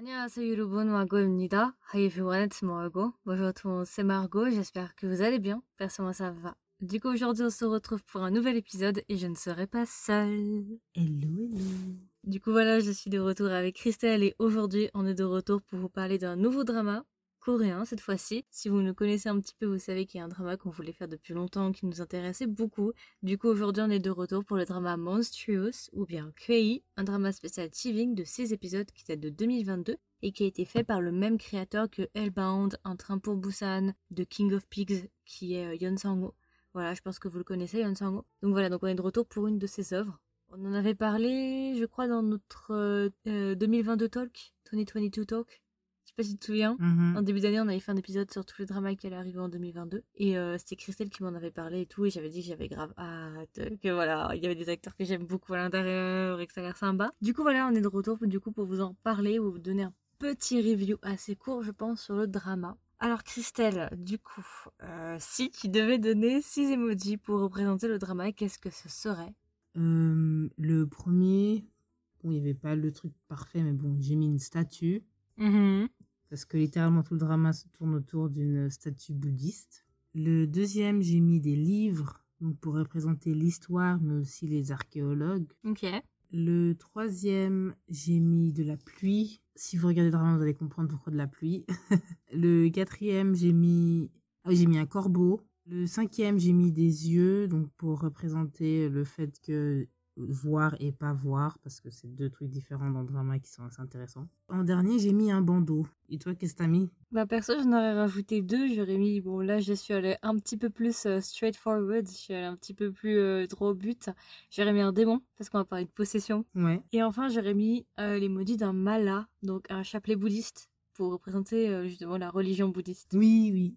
안녕하세요 여러분, Margot입니다. How everyone, it's Margot. Bonjour tout le monde, c'est Margot, j'espère que vous allez bien. Perso, moi ça va. Du coup, aujourd'hui, on se retrouve pour un nouvel épisode et je ne serai pas seule. Hello, hello. Du coup, voilà, je suis de retour avec Christelle et aujourd'hui, on est de retour pour vous parler d'un nouveau drama coréen cette fois-ci. Si vous nous connaissez un petit peu, vous savez qu'il y a un drama qu'on voulait faire depuis longtemps, qui nous intéressait beaucoup. Du coup, aujourd'hui, on est de retour pour le drama Monstrous, ou bien Kwei, un drama spécial TVing de 6 épisodes qui date de 2022 et qui a été fait par le même créateur que Hellbound, Un train pour Busan, de King of Pigs, qui est euh, Yeon Sang-ho. Voilà, je pense que vous le connaissez, Yeon Sang-ho. Donc voilà, donc on est de retour pour une de ses œuvres. On en avait parlé, je crois, dans notre euh, euh, 2022 talk, 2022 talk. Je sais pas si tu te souviens. Mhm. En début d'année, on avait fait un épisode sur tous les dramas qui allaient arriver en 2022. Et euh, c'était Christelle qui m'en avait parlé et tout. Et j'avais dit que j'avais grave hâte. Que voilà, il y avait des acteurs que j'aime beaucoup à l'intérieur et que ça a l'air sympa. Du coup, voilà, on est de retour du coup pour vous en parler ou vous donner un petit review assez court, je pense, sur le drama. Alors, Christelle, du coup, euh, si tu devais donner 6 emojis pour représenter le drama, qu'est-ce que ce serait? Euh, le premier, bon, il n'y avait pas le truc parfait, mais bon, j'ai mis une statue. Parce que littéralement, tout le drama se tourne autour d'une statue bouddhiste. Le deuxième, j'ai mis des livres, donc pour représenter l'histoire, mais aussi les archéologues. Ok. Le troisième, j'ai mis de la pluie. Si vous regardez le drama, vous allez comprendre pourquoi de la pluie. le quatrième, j'ai mis... Ah oui, j'ai mis un corbeau. Le cinquième, j'ai mis des yeux, donc pour représenter le fait que voir et pas voir, parce que c'est deux trucs différents dans le drama qui sont assez intéressants. En dernier, j'ai mis un bandeau. Et toi, qu'est-ce que t'as mis? Bah perso, j'en aurais rajouté deux. J'aurais mis, bon là je suis allée un petit peu plus euh, straightforward, je suis allée un petit peu plus euh, droit au but. J'aurais mis un démon, parce qu'on va parler de possession. Ouais. Et enfin, j'aurais mis euh, les maudits d'un mala, donc un chapelet bouddhiste, pour représenter euh, justement la religion bouddhiste. Oui, oui.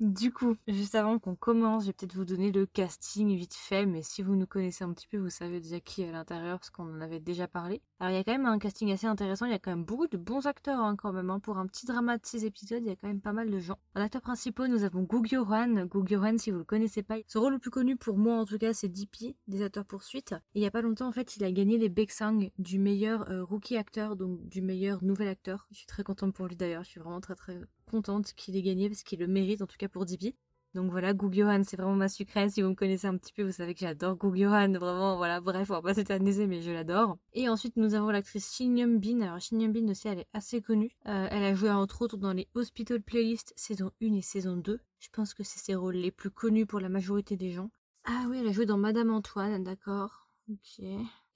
Du coup, juste avant qu'on commence, je vais peut-être vous donner le casting vite fait, mais si vous nous connaissez un petit peu, vous savez déjà qui est à l'intérieur, parce qu'on en avait déjà parlé. Alors il y a quand même un casting assez intéressant, il y a quand même beaucoup de bons acteurs hein, quand même. hein. Pour un petit drama de 6 épisodes, il y a quand même pas mal de gens. En acteurs principaux, nous avons Gu Hwan. Gu Hwan, si vous le connaissez pas, son rôle le plus connu pour moi en tout cas, c'est DP, des acteurs poursuite. Et il y a pas longtemps, en fait, il a gagné les Baeksang du meilleur euh, rookie acteur, donc du meilleur nouvel acteur. Je suis très contente pour lui d'ailleurs, je suis vraiment très très contente qu'il ait gagné parce qu'il le mérite en tout cas pour DP. Donc voilà, Gu Hwan, c'est vraiment ma sucrète. Si vous me connaissez un petit peu, vous savez que j'adore Gu Hwan. Vraiment, voilà, bref, on va pas s'éterniser, mais je l'adore. Et ensuite, nous avons l'actrice Shin Yeon Bin. Alors, Shin Yeon Bin aussi, elle est assez connue. Euh, elle a joué entre autres dans les Hospital Playlist saison 1 et saison 2. Je pense que c'est ses rôles les plus connus pour la majorité des gens. Ah oui, elle a joué dans Madame Antoine, d'accord. Ok.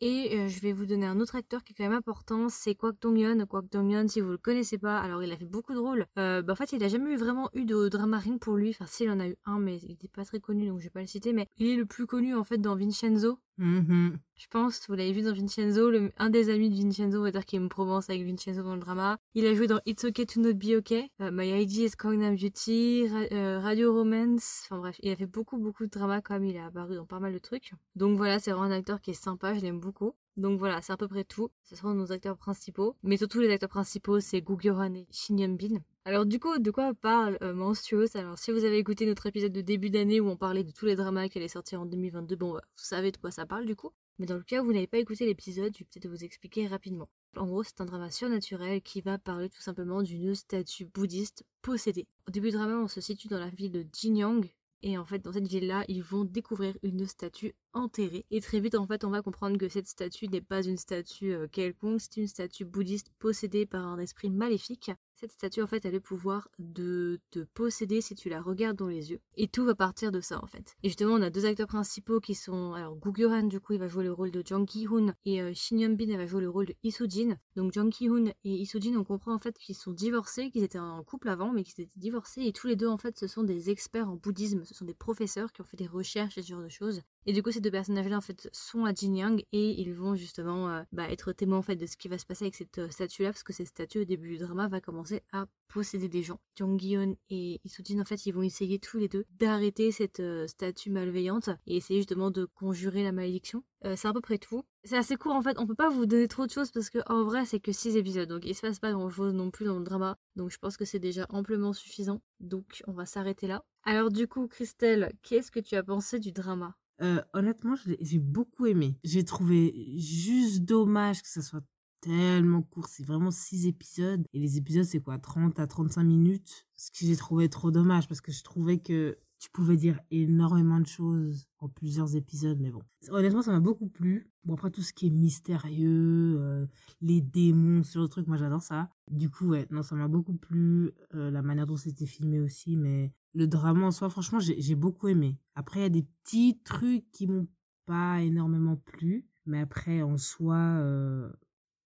Et euh, je vais vous donner un autre acteur qui est quand même important, c'est Kwak Dong-yeon. Kwak Dong-yeon, si vous le connaissez pas, alors il a fait beaucoup de rôles. Euh, bah, en fait, il a jamais vraiment eu de drama ring pour lui. Enfin, s'il en a eu un, mais il était pas très connu, donc je vais pas le citer. Mais il est le plus connu en fait dans Vincenzo. Mhm. Je pense, vous l'avez vu dans Vincenzo, un des amis de Vincenzo, on va dire qu'il me provence avec Vincenzo dans le drama. Il a joué dans It's Okay to Not Be Okay, euh, My ID is Gangnam Beauty, Ra- euh, Radio Romance, enfin bref, il a fait beaucoup beaucoup de drama quand même, il est apparu dans pas mal de trucs. Donc voilà, c'est vraiment un acteur qui est sympa, je l'aime beaucoup. Donc voilà, c'est à peu près tout. Ce seront nos acteurs principaux. Mais surtout les acteurs principaux, c'est Gu Hwan et Shin Yeon Bin. Alors du coup, de quoi parle euh, Alors si vous avez écouté notre épisode de début d'année où on parlait de tous les dramas qui allaient sortir en 2022, bon, bah, vous savez de quoi ça parle du coup. Mais dans le cas où vous n'avez pas écouté l'épisode, je vais peut-être vous expliquer rapidement. En gros, c'est un drama surnaturel qui va parler tout simplement d'une statue bouddhiste possédée. Au début du drama, on se situe dans la ville de Jinyang. Et en fait, dans cette ville-là, ils vont découvrir une statue enterrée. Et très vite, en fait, on va comprendre que cette statue n'est pas une statue euh, quelconque, c'est une statue bouddhiste possédée par un esprit maléfique. Cette statue, en fait, a le pouvoir de te posséder si tu la regardes dans les yeux. Et tout va partir de ça, en fait. Et justement, on a deux acteurs principaux qui sont... Alors, Gu Hwan, du coup, il va jouer le rôle de Jang Ki-hoon. Et euh, Shin Yeon Bin, elle va jouer le rôle de Lee Soo-jin. Donc, Jang Ki-hoon et Lee Soo-jin, on comprend, en fait, qu'ils sont divorcés, qu'ils étaient en couple avant, mais qu'ils étaient divorcés. Et tous les deux, en fait, ce sont des experts en bouddhisme. Ce sont des professeurs qui ont fait des recherches et ce genre de choses. Et du coup, ces deux personnages-là, en fait, sont à Jinyang et ils vont justement euh, bah, être témoins, en fait, de ce qui va se passer avec cette euh, statue-là, parce que cette statue, au début du drama, va commencer à posséder des gens. Jong Gi-yeon et Isoo-jin, en fait, ils vont essayer tous les deux d'arrêter cette euh, statue malveillante et essayer justement de conjurer la malédiction. C'est à peu près tout. C'est assez court, en fait, on peut pas vous donner trop de choses parce que, en vrai, c'est que 6 épisodes, donc il se passe pas grand-chose non plus dans le drama, donc je pense que c'est déjà amplement suffisant, donc on va s'arrêter là. Alors du coup, Christelle, qu'est-ce que tu as pensé du drama? Euh, honnêtement, j'ai beaucoup aimé. J'ai trouvé juste dommage que ça soit tellement court. C'est vraiment six épisodes. Et les épisodes, c'est quoi 30 à 35 minutes? Ce que j'ai trouvé trop dommage parce que je trouvais que tu pouvais dire énormément de choses en plusieurs épisodes, mais bon. Honnêtement, ça m'a beaucoup plu. Bon, après, tout ce qui est mystérieux, euh, les démons, ce genre de trucs, moi j'adore ça. Du coup, ouais, non, ça m'a beaucoup plu. Euh, la manière dont c'était filmé aussi, mais le drama en soi, franchement, j'ai beaucoup aimé. Après, il y a des petits trucs qui m'ont pas énormément plu, mais après, en soi, euh,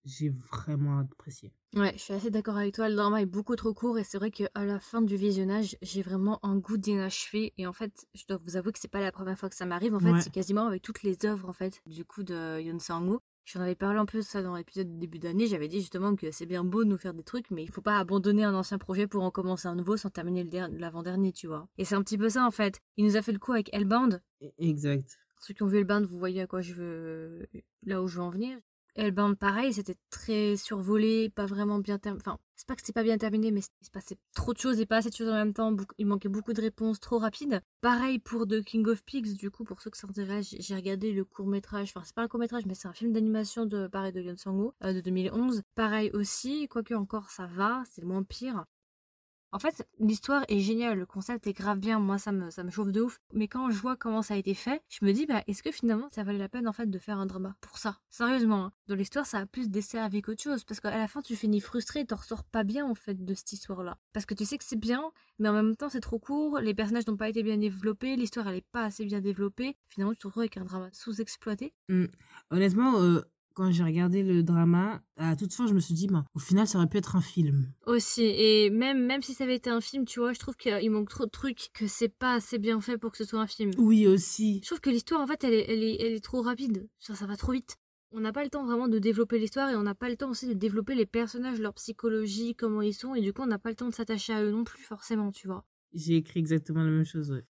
j'ai vraiment apprécié. Ouais, je suis assez d'accord avec toi. Le drama est beaucoup trop court et c'est vrai qu'à la fin du visionnage, j'ai vraiment un goût d'inachevé. Et en fait, je dois vous avouer que c'est pas la première fois que ça m'arrive. En fait, c'est quasiment avec toutes les œuvres en fait du coup de Yoon Sang-woo. J'en avais parlé un peu ça dans l'épisode de début d'année. J'avais dit justement que c'est bien beau de nous faire des trucs, mais il faut pas abandonner un ancien projet pour en commencer un nouveau sans terminer l'avant-dernier, tu vois. Et c'est un petit peu ça en fait. Il nous a fait le coup avec Hellbound. E-, exact. Ceux qui ont vu Hellbound, vous voyez à quoi je veux, là où je veux en venir. Hellbound, pareil, c'était très survolé, pas vraiment bien terminé. Enfin, c'est pas que c'était pas bien terminé, mais il se passait trop de choses et pas assez de choses en même temps. Il manquait beaucoup de réponses trop rapides. Pareil pour The King of Pigs, du coup, pour ceux qui s'intéressent, j'ai regardé le court métrage. Enfin, c'est pas un court métrage, mais c'est un film d'animation de pareil de Yon euh, de 2011. Pareil aussi, quoique encore ça va, c'est le moins pire. En fait, l'histoire est géniale, le concept est grave bien, moi ça me, ça me chauffe de ouf. Mais quand je vois comment ça a été fait, je me dis, bah, est-ce que finalement ça valait la peine en fait de faire un drama pour ça? Sérieusement, hein. dans l'histoire ça a plus desservi qu'autre chose, parce qu'à la fin tu finis frustré t'en ressors pas bien en fait de cette histoire-là. Parce que tu sais que c'est bien, mais en même temps c'est trop court, les personnages n'ont pas été bien développés, l'histoire elle est pas assez bien développée, finalement tu te retrouves avec un drama sous-exploité. Mmh. Honnêtement, euh, quand j'ai regardé le drama, à toute fin, je me suis dit, bah, au final, ça aurait pu être un film. Aussi, et même, même si ça avait été un film, tu vois, je trouve qu'il manque trop de trucs, que c'est pas assez bien fait pour que ce soit un film. Oui, aussi. Je trouve que l'histoire, en fait, elle est, elle est, elle est trop rapide. Ça, ça va trop vite. On n'a pas le temps vraiment de développer l'histoire et on n'a pas le temps aussi de développer les personnages, leur psychologie, comment ils sont, et du coup, on n'a pas le temps de s'attacher à eux non plus, forcément, tu vois. J'ai écrit exactement la même chose, ouais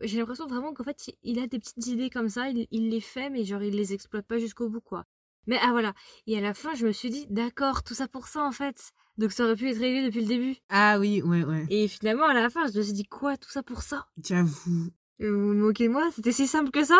j'ai l'impression vraiment qu'en fait il a des petites idées comme ça, il, il, les fait mais genre il les exploite pas jusqu'au bout quoi. Mais ah voilà. Et à la fin, je me suis dit, d'accord, tout ça pour ça en fait. Donc ça aurait pu être réglé depuis le début. Ah oui, ouais, ouais. Et finalement, à la fin, je me suis dit, quoi, tout ça pour ça? J'avoue. Vous vous moquez de moi? C'était si simple que ça?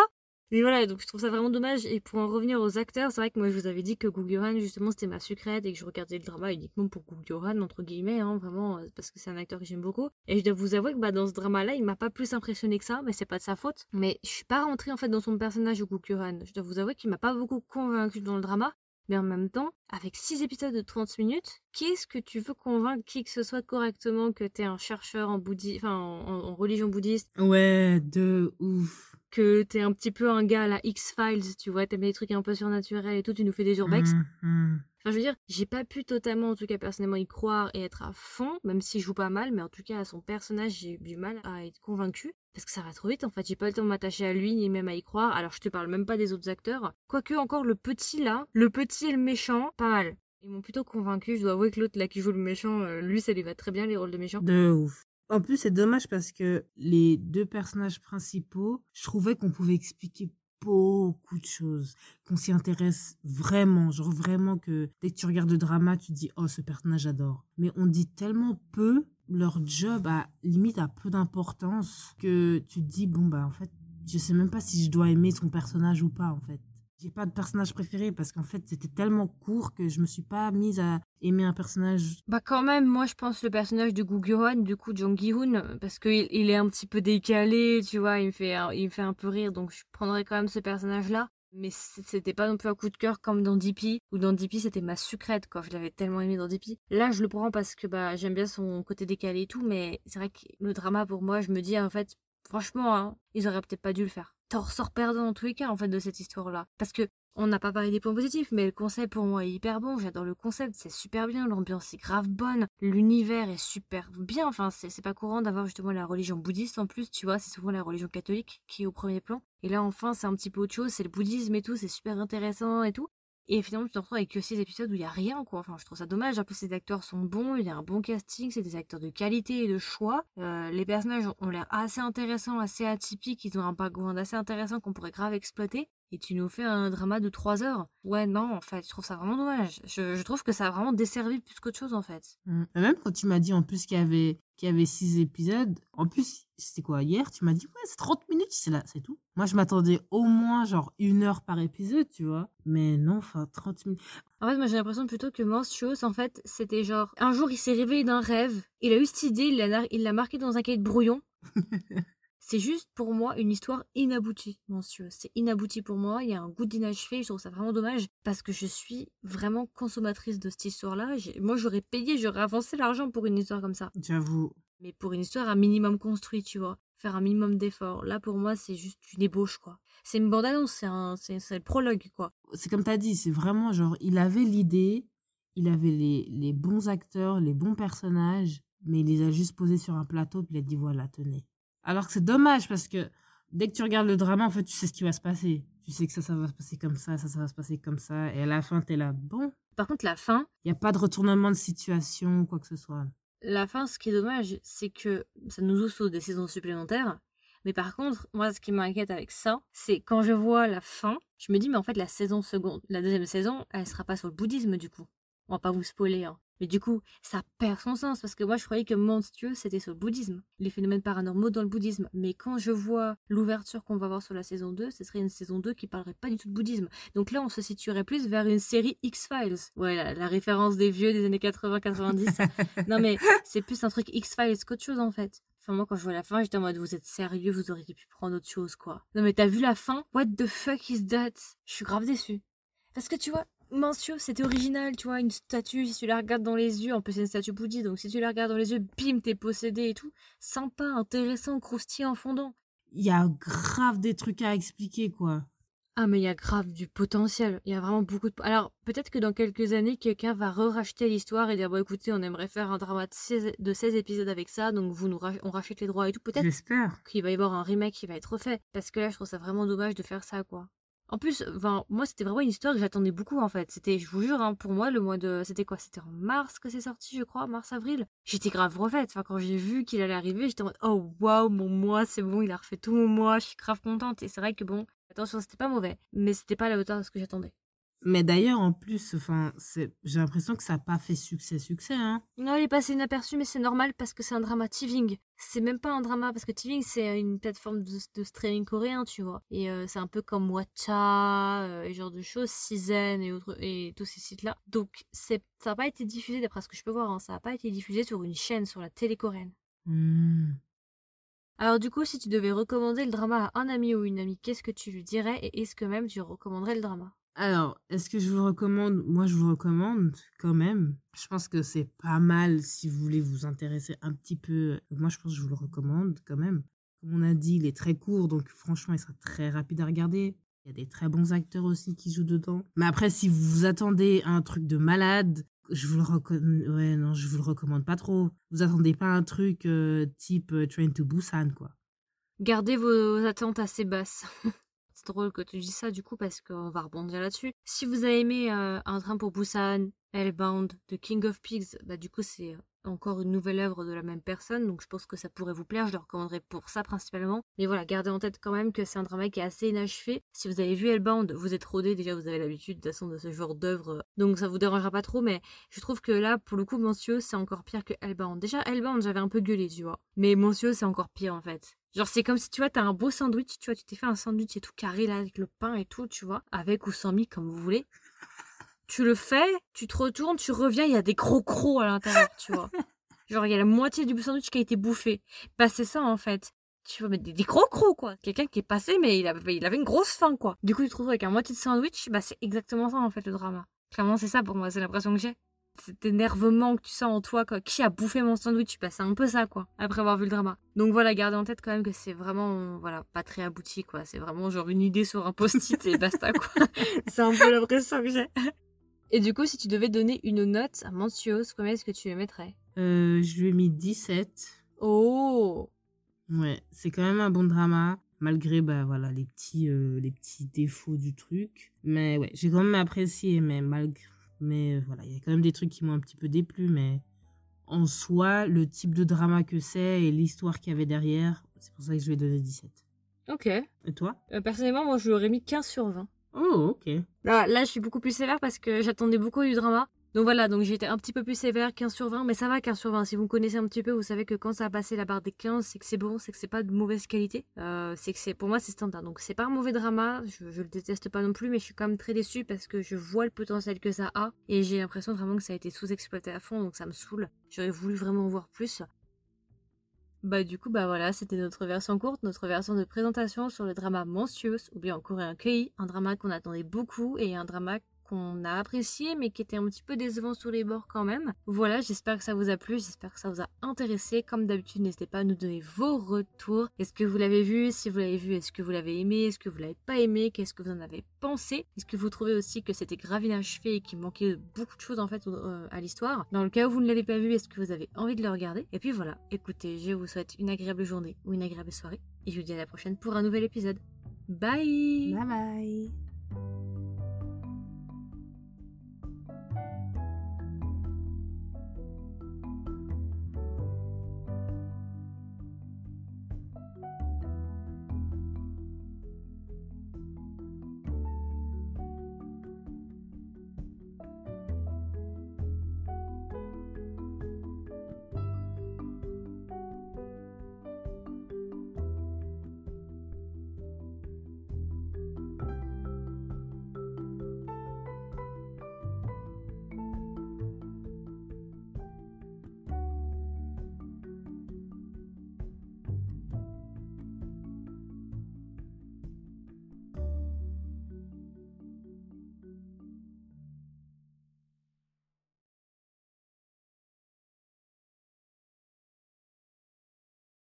Mais voilà, donc je trouve ça vraiment dommage. Et pour en revenir aux acteurs, c'est vrai que moi je vous avais dit que Gugyohan, justement, c'était ma sucrète et que je regardais le drama uniquement pour Gugyohan, entre guillemets, hein, vraiment, euh, parce que c'est un acteur que j'aime beaucoup. Et je dois vous avouer que bah, dans ce drama-là, il m'a pas plus impressionné que ça, mais c'est pas de sa faute. Mais je suis pas rentrée en fait dans son personnage Gugyohan. Je dois vous avouer qu'il m'a pas beaucoup convaincu dans le drama. Mais en même temps, avec 6 épisodes de 30 minutes, qu'est-ce que tu veux convaincre qui que ce soit correctement que t'es un chercheur en, en, religion bouddhiste? Ouais, de ouf. Que t'es un petit peu un gars à la X-Files, tu vois, t'aimes des trucs un peu surnaturels et tout, tu nous fais des urbex. Mmh, mmh. Enfin, je veux dire, j'ai pas pu totalement, en tout cas personnellement, y croire et être à fond, même s'il joue pas mal, mais en tout cas à son personnage, j'ai eu du mal à être convaincu. Parce que ça va trop vite en fait, j'ai pas le temps de m'attacher à lui ni même à y croire, alors je te parle même pas des autres acteurs. Quoique encore le petit là, le petit et le méchant, pas mal. Ils m'ont plutôt convaincu, je dois avouer que l'autre là qui joue le méchant, euh, lui ça lui va très bien les rôles de méchant. De ouf. En plus c'est dommage parce que les deux personnages principaux, je trouvais qu'on pouvait expliquer beaucoup de choses, qu'on s'y intéresse vraiment, genre vraiment que dès que tu regardes le drama, tu te dis oh ce personnage j'adore. Mais on dit tellement peu, leur job a limite a peu d'importance que tu te dis bon bah en fait je sais même pas si je dois aimer son personnage ou pas en fait. J'ai pas de personnage préféré parce qu'en fait c'était tellement court que je me suis pas mise à aimer un personnage. Bah quand même, moi je pense le personnage de Gu du coup Jong Gi-hoon, parce qu'il il est un petit peu décalé, tu vois, il me fait, il me fait un peu rire, donc je prendrais quand même ce personnage-là. Mais c'était pas non plus un coup de cœur comme dans DP, où dans DP c'était ma sucrète, quoi. Je l'avais tellement aimé dans DP. Là, je le prends parce que bah j'aime bien son côté décalé et tout, mais c'est vrai que le drama pour moi, je me dis en fait, franchement, hein, ils auraient peut-être pas dû le faire t'en ressors perdant dans tous les cas en fait de cette histoire-là. Parce que on n'a pas parlé des points positifs, mais le concept pour moi est hyper bon. J'adore le concept, c'est super bien, l'ambiance est grave bonne, l'univers est super bien. Enfin, c'est pas courant d'avoir justement la religion bouddhiste en plus, tu vois, c'est souvent la religion catholique qui est au premier plan. Et là, enfin, c'est un petit peu autre chose, c'est le bouddhisme et tout, c'est super intéressant et tout. Et finalement, tu te retrouves avec que 6 épisodes où il y a rien, quoi. Enfin, je trouve ça dommage. En plus, ces acteurs sont bons, il y a un bon casting, c'est des acteurs de qualité et de choix. Euh, les personnages ont l'air assez intéressants, assez atypiques, ils ont un background assez intéressant qu'on pourrait grave exploiter. Et tu nous fais un drama de 3 heures. Ouais, non, en fait, je trouve ça vraiment dommage. Je, je trouve que ça a vraiment desservi plus qu'autre chose, en fait. Mm. Et Même quand tu m'as dit en plus qu'il y avait qu'il y avait six épisodes, en plus, c'était quoi, hier, tu m'as dit, ouais, c'est 30 minutes, c'est là, c'est tout. Moi, je m'attendais au moins, genre, une heure par épisode, tu vois. Mais non, enfin, 30 minutes. En fait, moi, j'ai l'impression plutôt que Monstrous, en fait, c'était genre, un jour, il s'est réveillé d'un rêve, il a eu cette idée, il l'a il l'a marqué dans un cahier de brouillon. C'est juste pour moi une histoire inaboutie, Monstrous. C'est inabouti pour moi, il y a un goût d'inachevé, je trouve ça vraiment dommage parce que je suis vraiment consommatrice de cette histoire-là. Moi, j'aurais payé, j'aurais avancé l'argent pour une histoire comme ça. J'avoue. Mais pour une histoire un minimum construite, tu vois. Faire un minimum d'efforts. Là, pour moi, c'est juste une ébauche, quoi. C'est une bande-annonce, c'est un, le prologue, quoi. C'est comme t'as dit, c'est vraiment genre, il avait l'idée, il avait les, les bons acteurs, les bons personnages, mais il les a juste posés sur un plateau, puis il a dit, voilà, tenez. Alors que c'est dommage parce que dès que tu regardes le drama, en fait, tu sais ce qui va se passer. Tu sais que ça, ça va se passer comme ça, ça, ça va se passer comme ça. Et à la fin, t'es là, bon, Par contre, la fin, il n'y a pas de retournement de situation, quoi que ce soit. la fin, ce qui est dommage, c'est que ça nous ouvre sur des saisons supplémentaires. Mais par contre, moi, ce qui m'inquiète avec ça, c'est quand je vois la fin, je me dis, mais en fait, la saison seconde, la deuxième saison, elle sera pas sur le bouddhisme, du coup. On va pas vous spoiler, hein. Mais du coup, ça perd son sens parce que moi, je croyais que monstrueux, c'était sur le bouddhisme, les phénomènes paranormaux dans le bouddhisme. Mais quand je vois l'ouverture qu'on va avoir sur la saison 2, ce serait une saison 2 qui parlerait pas du tout de bouddhisme. Donc là, on se situerait plus vers une série X-Files. Ouais, la, la référence des vieux des années 80-90. non, mais c'est plus un truc X-Files qu'autre chose en fait. Enfin, moi, quand je vois la fin, j'étais en mode, vous êtes sérieux, vous auriez pu prendre autre chose, quoi. Non, mais t'as vu la fin? What the fuck is that? Je suis grave déçue. Parce que tu vois, Mancio, c'était original, tu vois, une statue, si tu la regardes dans les yeux, en plus c'est une statue bouddhiste, donc si tu la regardes dans les yeux, bim, t'es possédé et tout. Sympa, intéressant, croustillant, fondant. Il y a grave des trucs à expliquer, quoi. Ah, mais il y a grave du potentiel. Il y a vraiment beaucoup de. Alors, peut-être que dans quelques années, quelqu'un va re-racheter l'histoire et dire Bon, écoutez, on aimerait faire un drama de 16, de 16 épisodes avec ça, donc vous nous on rachète les droits et tout. Peut-être J'espère. qu'il va y avoir un remake qui va être refait. Parce que là, je trouve ça vraiment dommage de faire ça, quoi. En plus, moi, c'était vraiment une histoire que j'attendais beaucoup, en fait. C'était, je vous jure, hein, pour moi, le mois de. C'était quoi? C'était en mars que c'est sorti, je crois, mars-avril. J'étais grave refaite. Quand j'ai vu qu'il allait arriver, j'étais en mode Oh, waouh, mon mois, c'est bon, il a refait tout mon mois, je suis grave contente. Et c'est vrai que bon, attention, c'était pas mauvais, mais c'était pas à la hauteur de ce que j'attendais. Mais d'ailleurs, en plus, enfin, c'est- j'ai l'impression que ça n'a pas fait succès, succès, hein. Non, il est passé inaperçu, mais c'est normal parce que c'est un drama Tving. C'est même pas un drama parce que Tving c'est une plateforme de, de streaming coréen, tu vois. Et euh, c'est un peu comme Watcha euh, et ce genre de choses, Season et autres et tous ces sites-là. Donc c'est ça n'a pas été diffusé d'après ce que je peux voir. hein, ça n'a pas été diffusé sur une chaîne sur la télé coréenne. Hmm. Alors du coup, si tu devais recommander le drama à un ami ou une amie, qu'est-ce que tu lui dirais et est-ce que même tu recommanderais le drama? Alors, est-ce que je vous recommande? Moi, je vous recommande quand même. Je pense que c'est pas mal si vous voulez vous intéresser un petit peu. Donc moi, je pense que je vous le recommande quand même. Comme on a dit, il est très court, donc franchement, il sera très rapide à regarder. Il y a des très bons acteurs aussi qui jouent dedans. Mais après, si vous vous attendez à un truc de malade, je vous le recommande. Ouais, non, je vous le recommande pas trop. Vous attendez pas un truc euh, type euh, Train to Busan, quoi. Gardez vos attentes assez basses. C'est drôle que tu dis ça du coup parce qu'on va rebondir là-dessus. Si vous avez aimé euh, Un train pour Busan, Hellbound, The King of Pigs, bah du coup c'est encore une nouvelle œuvre de la même personne, donc je pense que ça pourrait vous plaire, je le recommanderais pour ça principalement. Mais voilà, gardez en tête quand même que c'est un drama qui est assez inachevé. Si vous avez vu Hellbound, vous êtes rodé, déjà vous avez l'habitude de ce genre d'œuvre, donc ça vous dérangera pas trop, mais je trouve que là, pour le coup, Monsieur, c'est encore pire que Hellbound. Déjà, Hellbound, j'avais un peu gueulé, tu vois. Mais Monsieur, c'est encore pire en fait. Genre, c'est comme si tu vois, t'as un beau sandwich, tu vois, tu t'es fait un sandwich et tout carré là, avec le pain et tout, tu vois, avec ou sans mi, comme vous voulez. Tu le fais, tu te retournes, tu reviens, il y a des gros crocs à l'intérieur, tu vois. Genre, il y a la moitié du sandwich qui a été bouffé. Bah, c'est ça en fait. Tu vois, mais des, des gros crocs quoi. Quelqu'un qui est passé, mais il avait, il avait une grosse faim quoi. Du coup, tu te retrouves avec un moitié de sandwich, bah, c'est exactement ça en fait le drama. Clairement, c'est ça pour moi, c'est l'impression que j'ai. Cet énervement que tu sens en toi, quoi. Qui a bouffé mon sandwich Bah, c'est un peu ça, quoi, après avoir vu le drama. Donc voilà, gardez en tête quand même que c'est vraiment, voilà, pas très abouti, quoi. C'est vraiment genre une idée sur un post-it et basta, quoi. c'est un peu l'impression que j'ai. Et du coup, si tu devais donner une note à Mancios, combien est-ce que tu le mettrais Euh, je lui ai mis 17. Oh Ouais, c'est quand même un bon drama, malgré bah, voilà, les, petits, euh, les petits défauts du truc. Mais ouais, j'ai quand même apprécié, mais malgré. Mais euh, voilà, il y a quand même des trucs qui m'ont un petit peu déplu, mais en soi, le type de drama que c'est et l'histoire qu'il y avait derrière, c'est pour ça que je vais donner 17. Ok. Et toi? Euh, personnellement, moi, je l'aurais mis 15 sur 20. Oh, ok. Là, là, je suis beaucoup plus sévère parce que j'attendais beaucoup du drama. Donc voilà, donc j'ai été un petit peu plus sévère, 15 sur 20, mais ça va 15 sur 20. Si vous me connaissez un petit peu, vous savez que quand ça a passé la barre des 15, c'est que c'est bon, c'est que c'est pas de mauvaise qualité. Euh, c'est que c'est pour moi c'est standard. Donc c'est pas un mauvais drama, je, le déteste pas non plus, mais je suis quand même très déçue parce que je vois le potentiel que ça a et j'ai l'impression vraiment que ça a été sous-exploité à fond, donc ça me saoule. J'aurais voulu vraiment en voir plus. Bah du coup bah voilà, c'était notre version courte, notre version de présentation sur le drama Monstrous, ou bien en coréen Kei, un drama qu'on attendait beaucoup et un drama qu'on a apprécié mais qui était un petit peu décevant sur les bords quand même. Voilà, j'espère que ça vous a plu, j'espère que ça vous a intéressé. Comme d'habitude, n'hésitez pas à nous donner vos retours. Est-ce que vous l'avez vu? Si vous l'avez vu, est-ce que vous l'avez aimé? Est-ce que vous l'avez pas aimé? Qu'est-ce que vous en avez pensé? Est-ce que vous trouvez aussi que c'était grave inachevé et qu'il manquait beaucoup de choses en fait euh, à l'histoire? Dans le cas où vous ne l'avez pas vu, est-ce que vous avez envie de le regarder? Et puis voilà, écoutez, je vous souhaite une agréable journée ou une agréable soirée et je vous dis à la prochaine pour un nouvel épisode. Bye! Bye bye